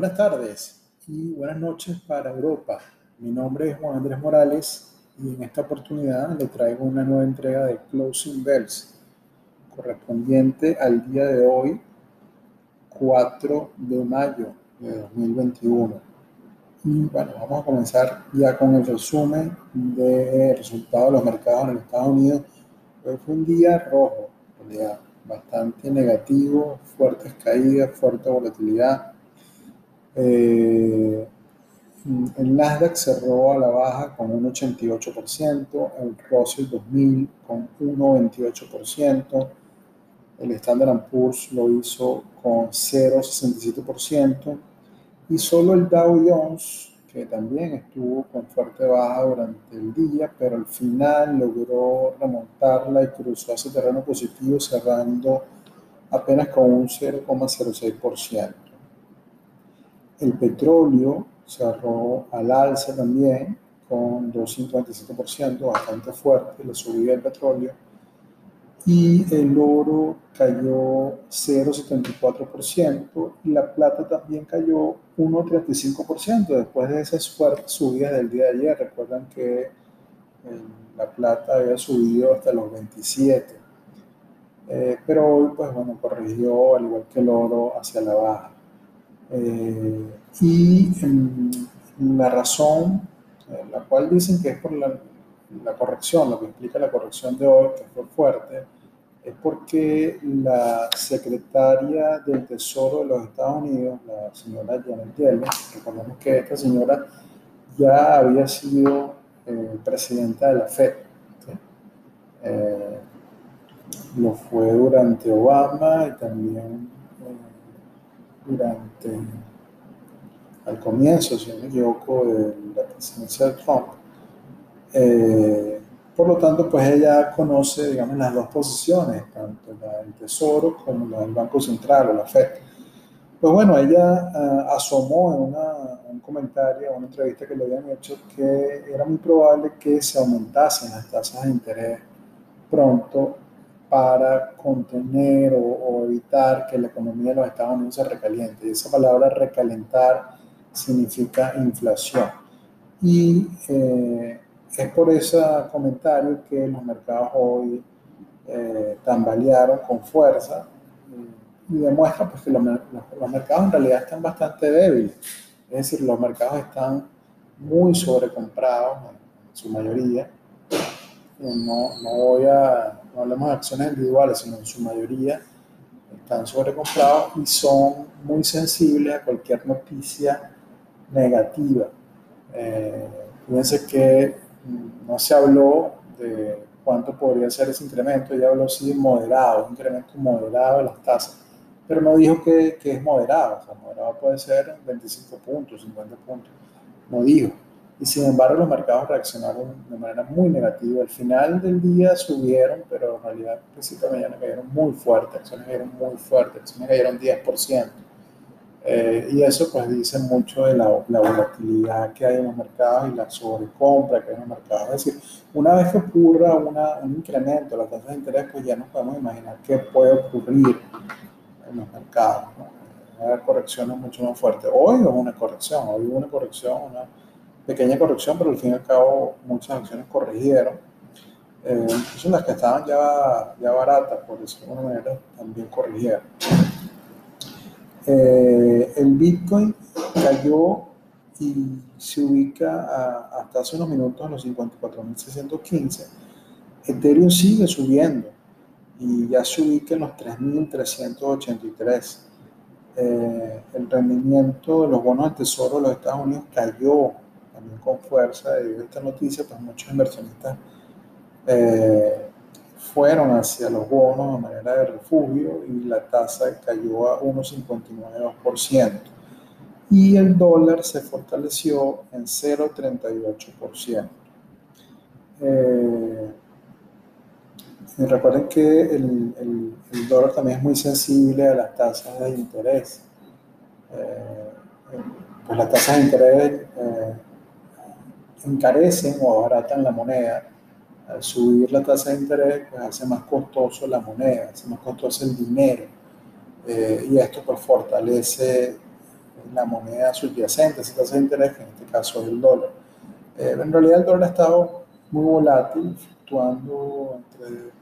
Buenas tardes y buenas noches para Europa. Mi nombre es Juan Andrés Morales y en esta oportunidad le traigo una nueva entrega de Closing Bells correspondiente al día de hoy, 4 de mayo de 2021. Y bueno, vamos a comenzar ya con el resumen de resultados de los mercados en Estados Unidos. Hoy fue un día rojo, bastante negativo, fuertes caídas, fuerte volatilidad. Eh, el Nasdaq cerró a la baja con un 88%, el Russell 2000 con un 98%, el Standard Poor's lo hizo con 0,67% y solo el Dow Jones, que también estuvo con fuerte baja durante el día, pero al final logró remontarla y cruzó ese terreno positivo cerrando apenas con un 0,06%. El petróleo cerró al alza también con 2,57%, bastante fuerte la subida del petróleo. Y el oro cayó 0,74% y la plata también cayó 1,35% después de esas fuertes subidas del día de ayer. Recuerdan que eh, la plata había subido hasta los 27. Eh, pero hoy, pues bueno, corrigió al igual que el oro hacia la baja. Eh, y la razón, eh, la cual dicen que es por la, la, corrección, lo que explica la corrección de hoy, que fue fuerte, es porque la secretaria del Tesoro de los Estados Unidos, la señora Janet Yellen, recordemos que esta señora ya había sido eh, presidenta de la FED. lo fue durante Obama y también durante al comienzo, si no me equivoco, de la presidencia de Trump. Eh, por lo tanto, pues ella conoce, digamos, las dos posiciones, tanto la del Tesoro como la del Banco Central o la FED. Pues bueno, ella uh, asomó en una, un comentario, en una entrevista que le habían hecho, que era muy probable que se aumentasen las tasas de interés pronto para contener o, o, evitar que la economía de los Estados Unidos se recaliente. Y esa palabra recalentar significa inflación. Y eh, es por ese comentario que los mercados hoy eh, tambalearon con fuerza y demuestra pues, que los, los, mercados en realidad están bastante débiles. Es decir, los mercados están muy sobrecomprados en su mayoría. No, no voy a no hablamos de acciones individuales, sino en su mayoría están sobrecomprados y son muy sensibles a cualquier noticia negativa. Eh, fíjense que no se habló de cuánto podría ser ese incremento, ya habló sí moderado, un incremento moderado de las tasas, pero no dijo que, que es moderado, o sea, moderado puede ser 25 puntos, 50 puntos, no dijo y sin embargo los mercados reaccionaron de manera muy negativa. Al final del día subieron, pero en realidad al principio de mañana cayeron muy fuerte, acciones cayeron muy fuerte, acciones cayeron 10%. Eh, y eso pues dice mucho de la, la, volatilidad que hay en los mercados y la sobrecompra que hay en los mercados. Es decir, una vez que ocurra una, un incremento de las tasas de interés, pues ya nos podemos imaginar qué puede ocurrir en los mercados. ¿no? Hay correcciones mucho más fuertes. Hoy hubo una corrección, hoy hubo una corrección, una pequeña corrección, pero al fin y al cabo muchas acciones corrigieron. Eh, incluso las que estaban ya, ya baratas, por decirlo de alguna manera, también corrigieron. Eh, el Bitcoin cayó y se ubica hasta hace unos minutos en los 54.615. Ethereum sigue subiendo y ya se ubica en los 3.383. Eh, el rendimiento de los bonos del Tesoro de los Estados Unidos cayó con fuerza debido a esta noticia, pues muchos inversionistas eh, fueron hacia los bonos de manera de refugio y la tasa cayó a 1,59%. Y el dólar se fortaleció en 0,38%. Eh, recuerden que el, el, el, dólar también es muy sensible a las tasas de interés. Eh, pues las tasas de interés eh, encarecen o abaratan la moneda. Al subir la tasa de interés, pues hace más costoso la moneda, hace más costoso el dinero. Eh, y esto pues fortalece la moneda subyacente, esa tasa de interés, que en este caso es el dólar. Eh, en realidad el dólar ha estado muy volátil, fluctuando entre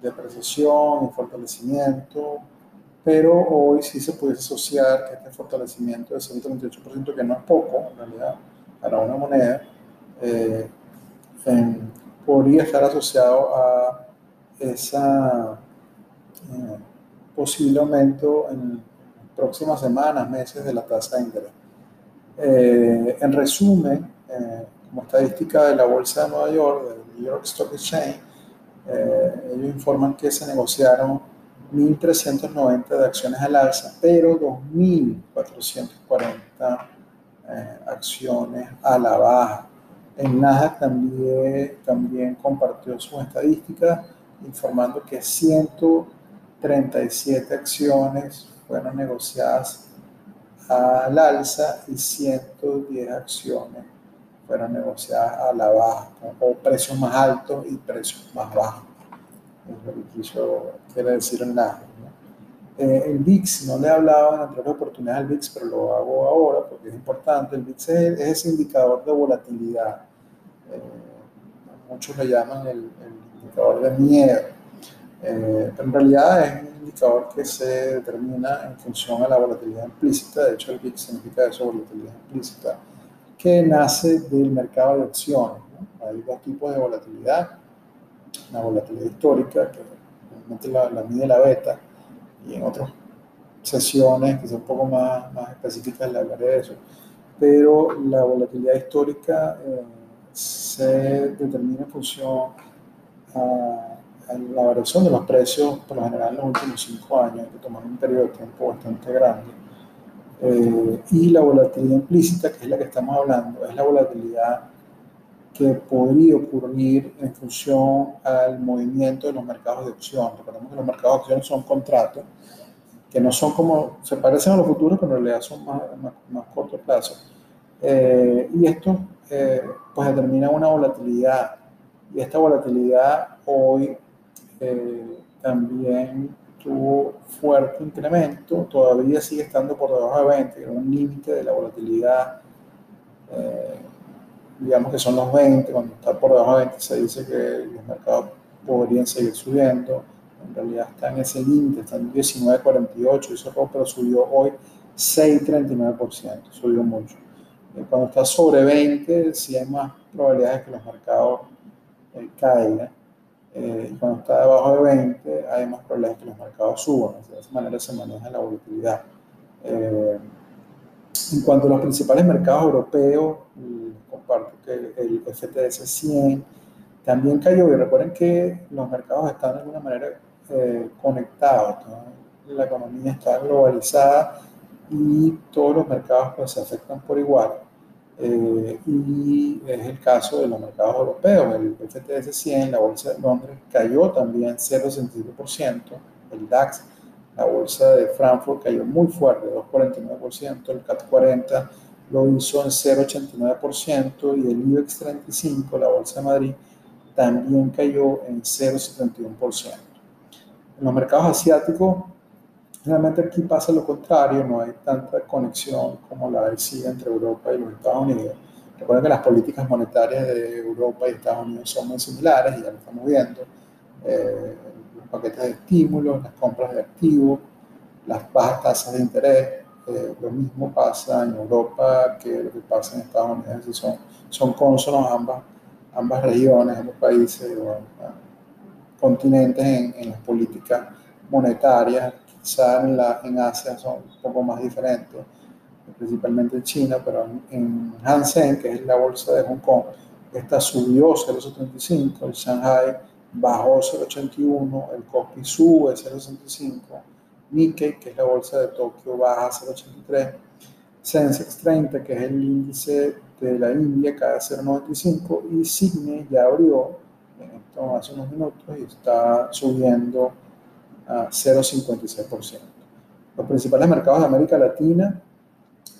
depreciación y fortalecimiento, pero hoy sí se puede asociar que este fortalecimiento de 138%, que no es poco en realidad para una moneda, eh, podría estar asociado a esa eh, posible aumento en próximas semanas, meses de la tasa de interés. Eh, en resumen, como estadística de la Bolsa de Nueva York, del New York Stock Exchange, ellos informan que se negociaron 1.390 de acciones al alza, pero 2.440 eh, acciones a la baja. En Nasdaq también, también compartió sus estadísticas informando que 137 acciones fueron negociadas al alza y 110 acciones fueron negociadas a la baja, o precios más altos y precios más bajos. Es lo que quiso, quiere decir el Nasdaq. Eh, el VIX, no le he hablado en anteriores oportunidades del VIX, pero lo hago ahora porque es importante. El VIX es, ese indicador de volatilidad. Eh, muchos le llaman el, indicador de miedo. Eh, pero en realidad es un indicador que se determina en función a la volatilidad implícita. De hecho, el VIX significa eso, volatilidad implícita, que nace del mercado de acciones. Hay dos tipos de volatilidad. La volatilidad histórica, que realmente la, la mide la beta, y en otras sesiones que son un poco más, más específicas le hablaré de eso. Pero la volatilidad histórica eh, se determina en función a, la variación de los precios, por lo general en los últimos cinco años, que toman un periodo de tiempo bastante grande. Eh, y la volatilidad implícita, que es la que estamos hablando, es la volatilidad que podría ocurrir en función al movimiento de los mercados de opción. Recordemos que los mercados de opción son contratos que no son como, se parecen a los futuros, pero en realidad son más, más, corto plazo. Eh, y esto eh, pues determina una volatilidad. Y esta volatilidad hoy eh, también tuvo fuerte incremento, todavía sigue estando por debajo de 20, un límite de la volatilidad digamos que son los 20, cuando está por debajo de 20 se dice que los mercados podrían seguir subiendo, en realidad está en ese límite, está en 19.48, hizo pero subió hoy 6.39%, subió mucho. Cuando está sobre 20, sí hay más probabilidades de que los mercados eh, caigan. Eh, cuando está debajo de 20, hay más probabilidades de que los mercados suban. De esa manera se maneja la volatilidad. Eh, en cuanto a los principales mercados europeos, comparto que el FTS 100 también cayó. Y recuerden que los mercados están de alguna manera eh, conectados. La economía está globalizada y todos los mercados pues, se afectan por igual. Eh, y es el caso de los mercados europeos. El FTS 100, la bolsa de Londres, cayó también 0,67%. El DAX la bolsa de Frankfurt cayó muy fuerte, 2,49%, el CAT 40 lo hizo en 0,89% y el IBEX 35, la bolsa de Madrid, también cayó en 0,71%. En los mercados asiáticos, realmente aquí pasa lo contrario, no hay tanta conexión como la decía entre Europa y los Estados Unidos. Recuerden que las políticas monetarias de Europa y Estados Unidos son muy similares y ya lo estamos viendo. Eh, paquetes de estímulos, las compras de activos, las bajas tasas de interés. Eh, lo mismo pasa en Europa que lo que pasa en Estados Unidos. Son, son consonos ambas, ambas regiones, ambos países o continentes en, en, las políticas monetarias. Quizá en, la, en Asia son un poco más diferentes, principalmente en China, pero en, en Hansen, que es la bolsa de Hong Kong, esta subió 0,75, el Shanghai bajó 0,81, el Kospi sube 0,65, Nikkei, que es la bolsa de Tokio, baja 0,83, Sensex 30, que es el índice de la India, cae 0,95 y Sydney ya abrió esto hace unos minutos y está subiendo a 0,56%. Los principales mercados de América Latina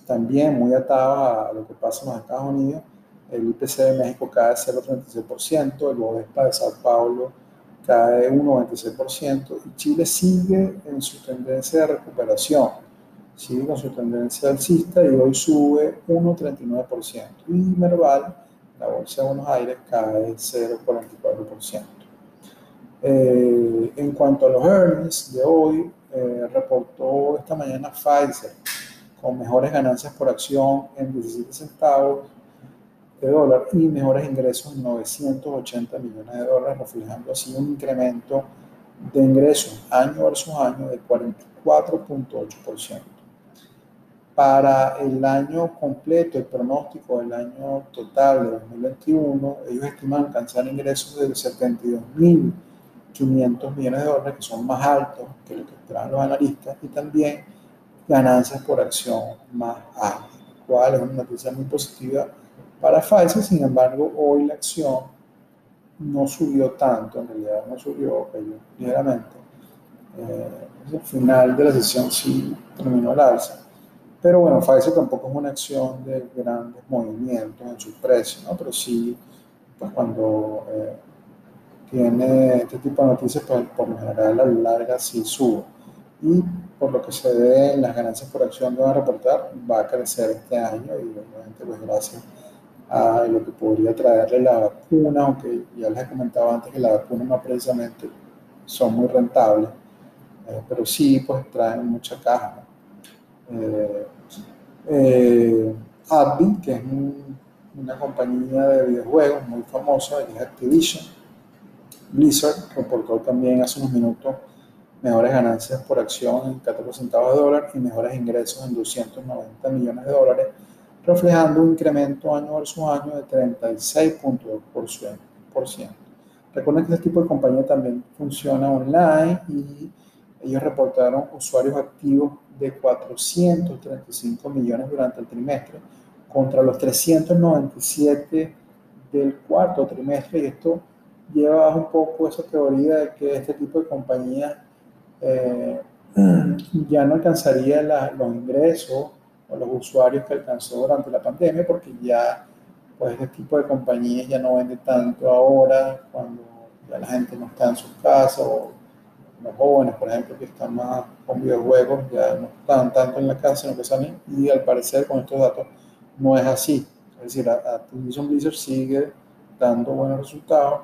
también muy atados a lo que pasa en los Estados Unidos el IPC de México cae 0,36%, el Bovespa de Sao Paulo cae 1,96% y Chile sigue en su tendencia de recuperación. sigue con su tendencia alcista y hoy sube 1,39%. Y Merval, la bolsa de Buenos Aires, cae 0,44%. Eh, en cuanto a los earnings de hoy, eh, reportó esta mañana Pfizer con mejores ganancias por acción en 17 centavos de dólar y mejores ingresos en 980 millones de dólares, reflejando así un incremento de ingresos año versus año de 44.8%. Para el año completo, el pronóstico del año total de 2021, ellos estiman alcanzar ingresos de 72.500 millones de dólares, que son más altos que lo que esperaban los analistas, y también ganancias por acción más altas, lo cual es una noticia muy positiva para Pfizer. Sin embargo, hoy la acción no subió tanto, en realidad no subió, cayó ligeramente. Eh, el final de la sesión sí terminó el alza pero bueno, Pfizer tampoco es una acción de grandes movimientos en su precio, ¿no? Pero sí, pues cuando eh, tiene este tipo de noticias, pues por lo general a la larga sí sube. Y por lo que se ve en las ganancias por acción que van a reportar, va a crecer este año y obviamente pues gracias a lo que podría traerle la vacuna, aunque ya les he comentado antes que la vacuna no precisamente son muy rentables, eh, pero sí pues traen mucha caja. eh, eh que es una compañía de videojuegos muy famosa, es Activision. Blizzard reportó también hace unos minutos mejores ganancias por acción en 14 centavos de dólar y mejores ingresos en 290 millones de dólares, reflejando un incremento año versus año de 36.2%. Recuerden que este tipo de compañía también funciona online y ellos reportaron usuarios activos de 435 millones durante el trimestre contra los 397 del cuarto trimestre y esto lleva un poco esa teoría de que este tipo de compañías eh, ya no alcanzaría los ingresos o los usuarios que alcanzó durante la pandemia porque ya pues este tipo de compañías ya no vende tanto ahora cuando ya la gente no está en sus casas o los jóvenes, por ejemplo, que están más con videojuegos, ya no están tanto en la casa, sino que salen, y al parecer con estos datos no es así. Es decir, Activision Blizzard sigue dando buenos resultados,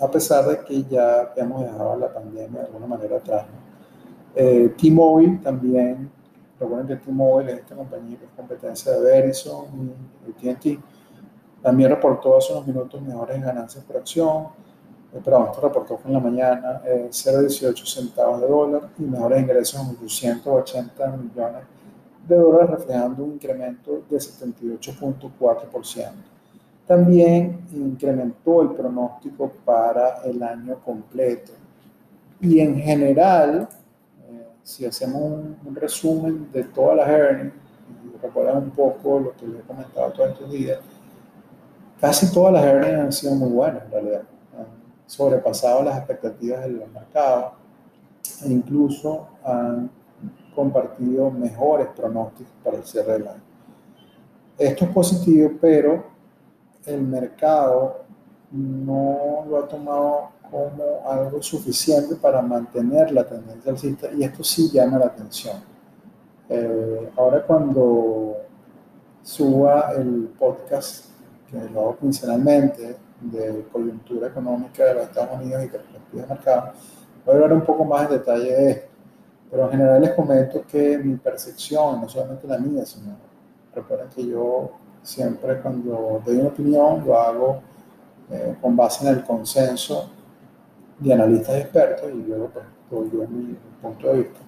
a pesar de que ya hemos dejado la pandemia de alguna manera atrás. Eh, T-Mobile también, recuerden que T-Mobile es esta compañía que es competencia de Verizon y AT&T, también reportó hace unos minutos mejores ganancias por acción, eh, esto reportó fue en la mañana, 0,18 eh, centavos de dólar y mejores ingresos en 880 millones de dólares, reflejando un incremento de 78.4%. También incrementó el pronóstico para el año completo. Y en general, eh, si hacemos un, resumen de todas las earnings, y recuerdan un poco lo que les he comentado todos estos días, casi todas las earnings han sido muy buenas en realidad sobrepasado las expectativas de los mercados e incluso han compartido mejores pronósticos para el cierre del año. Esto es positivo, pero el mercado no lo ha tomado como algo suficiente para mantener la tendencia alcista y esto sí llama la atención. Eh, ahora cuando suba el podcast, que lo hago quincenalmente, de coyuntura económica de los Estados Unidos y perspectivas de mercado. Voy a hablar un poco más en detalle de esto, pero en general les comento que mi percepción, no solamente la mía, sino recuerden que yo siempre cuando doy una opinión lo hago eh, con base en el consenso de analistas y expertos y luego pues doy yo mi, punto de vista,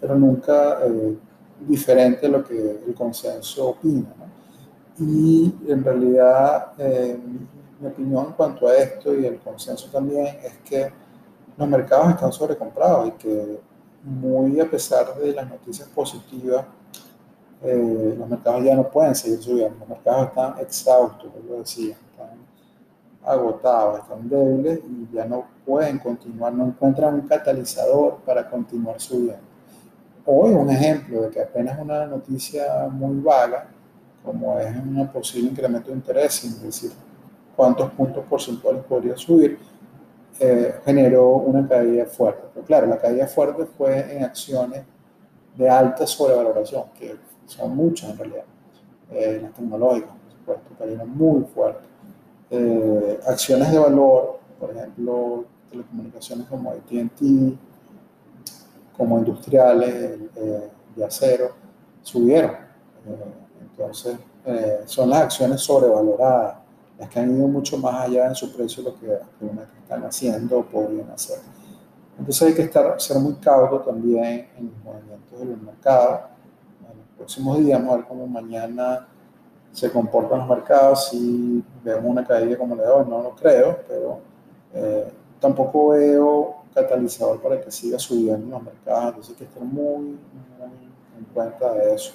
pero nunca eh, diferente a lo que el consenso opina. Y en realidad eh, mi opinión en cuanto a esto y el consenso también es que los mercados están sobrecomprados y que muy a pesar de las noticias positivas, eh, los mercados ya no pueden seguir subiendo. Los mercados están exhaustos, lo decía, están agotados, están débiles y ya no pueden continuar, no encuentran un catalizador para continuar subiendo. Hoy un ejemplo de que apenas una noticia muy vaga, como es un posible incremento de interés, es decir, cuántos puntos porcentuales podría subir, eh, generó una caída fuerte. Pero claro, la caída fuerte fue en acciones de alta sobrevaloración, que son muchas en realidad. Eh, las tecnológicas, por supuesto, cayeron muy fuerte. Eh, acciones de valor, por ejemplo, telecomunicaciones como AT&T, como industriales eh, de acero, subieron. entonces, son las acciones sobrevaloradas, las que han ido mucho más allá en su precio de lo que actualmente están haciendo o podrían hacer. Entonces hay que estar, ser muy cauto también en los movimientos. En los próximos días vamos a ver cómo mañana se comportan los mercados. Si vemos una caída como la de hoy, no lo creo, pero eh, tampoco veo catalizador para que siga subiendo los mercados. Entonces hay que estar muy, muy en cuenta de eso.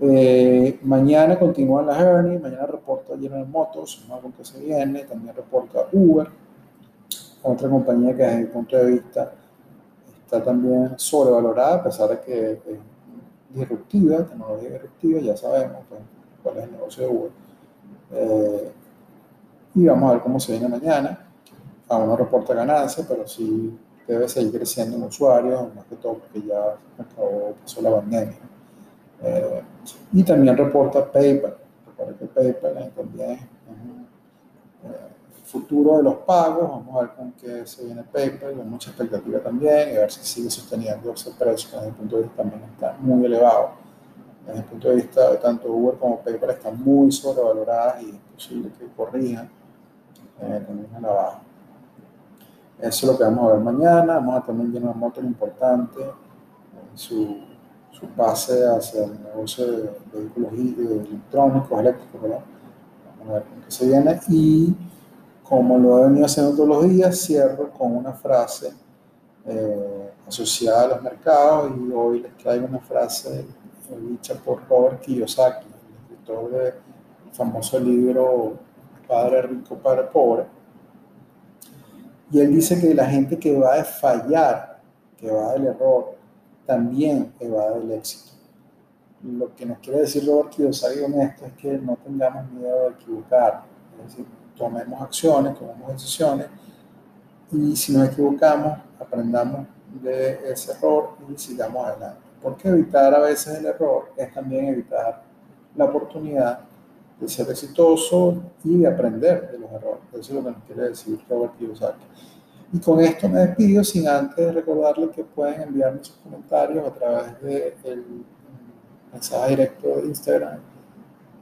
Eh, mañana continúan las earnings, mañana reporta General Motors, algo que se viene, también reporta Uber otra compañía que desde mi punto de vista está también sobrevalorada, a pesar de que es disruptiva, tecnología disruptiva, ya sabemos pues, cuál es el negocio de Uber. Eh, y vamos a ver cómo se viene mañana. Aún no reporta ganancias, pero sí debe seguir creciendo en usuarios, más que todo porque ya acabó, pasó la pandemia. Eh, y también reporta PayPal. Recuerda que PayPal también es futuro de los pagos, vamos a ver con qué se viene PayPal, con mucha expectativa también, y a ver si sigue sosteniendo ese precio, que desde el punto de vista también está muy elevado. Desde el punto de vista de tanto Uber como PayPal están muy sobrevaloradas y es posible que corrijan eh, también a la baja. Eso es lo que vamos a ver mañana. Vamos a tener General Motors importante en su, su pase hacia el negocio de, vehículos electrónicos, eléctricos, ¿verdad? Vamos a ver con qué se viene. Y como lo he venido haciendo todos los días, cierro con una frase eh, asociada a los mercados y hoy les traigo una frase dicha por Robert Kiyosaki, el escritor del famoso libro Padre Rico, Padre Pobre. Y él dice que la gente que va a fallar, que va del error, también va del éxito. Lo que nos quiere decir Robert Kiyosaki con esto es que no tengamos miedo de equivocar. Es decir, tomemos acciones, tomemos decisiones y si nos equivocamos, aprendamos de ese error y sigamos adelante. Porque evitar a veces el error es también evitar la oportunidad de ser exitoso y de aprender de los errores. Eso es lo que nos quiere decir Robert Kiyosaki. Y con esto me despido sin antes recordarles que pueden enviarme sus comentarios a través del mensaje directo de Instagram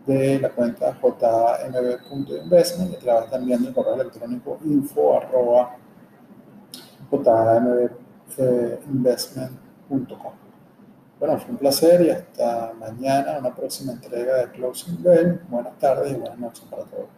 de la cuenta jmb.investment y a través también del correo electrónico info arroba jmbinvestment.com. Bueno, fue un placer y hasta mañana, una próxima entrega de Closing Bell. Buenas tardes y buenas noches para todos.